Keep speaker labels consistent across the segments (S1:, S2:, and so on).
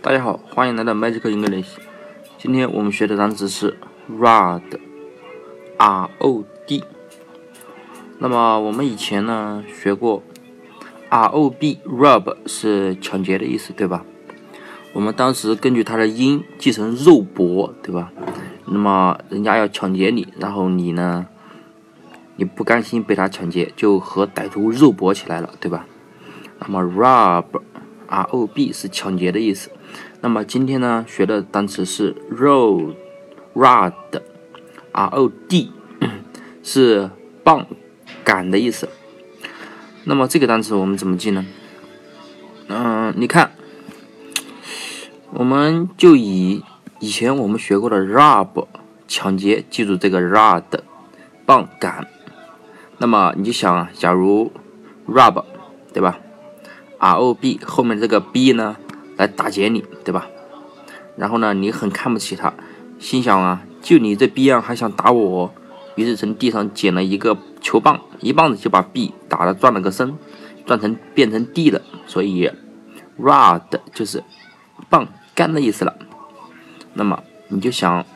S1: 大家好，欢迎来到 Magic English。今天我们学的单词是 rod，r o d。那么我们以前呢学过 R-O-B，rob 是抢劫的意思，对吧？我们当时根据它的音记成肉搏，对吧？那么人家要抢劫你，然后你呢，你不甘心被他抢劫，就和歹徒肉搏起来了，对吧？那么 rob，R-O-B 是抢劫的意思。那么今天呢学的单词是 rod，R-O-D 是棒、杆的意思。那么这个单词我们怎么记呢？嗯，你看，我们就以以前我们学过的 rob 抢劫，记住这个 rod 棒、杆。那么你就想，假如 rob 对吧？R-O-B 后面这个 B 呢？来打劫你，对吧？然后呢，你很看不起他，心想啊，就你这逼样还想打我？于是从地上捡了一个球棒，一棒子就把 B 打的转了个身，转成变成 D 了。所以，rod 就是棒杆的意思了。那么你就想，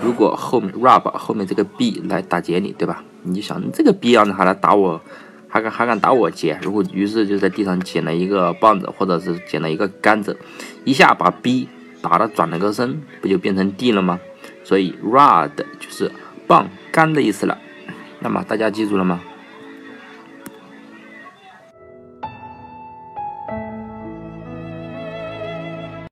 S1: 如果后面 rob 后面这个 B 来打劫你，对吧？你就想，这个逼样子还来打我？还敢还敢打我姐？如果于是就在地上捡了一个棒子，或者是捡了一个杆子，一下把 B 打的转了个身，不就变成 D 了吗？所以 rod 就是棒杆的意思了。那么大家记住了吗？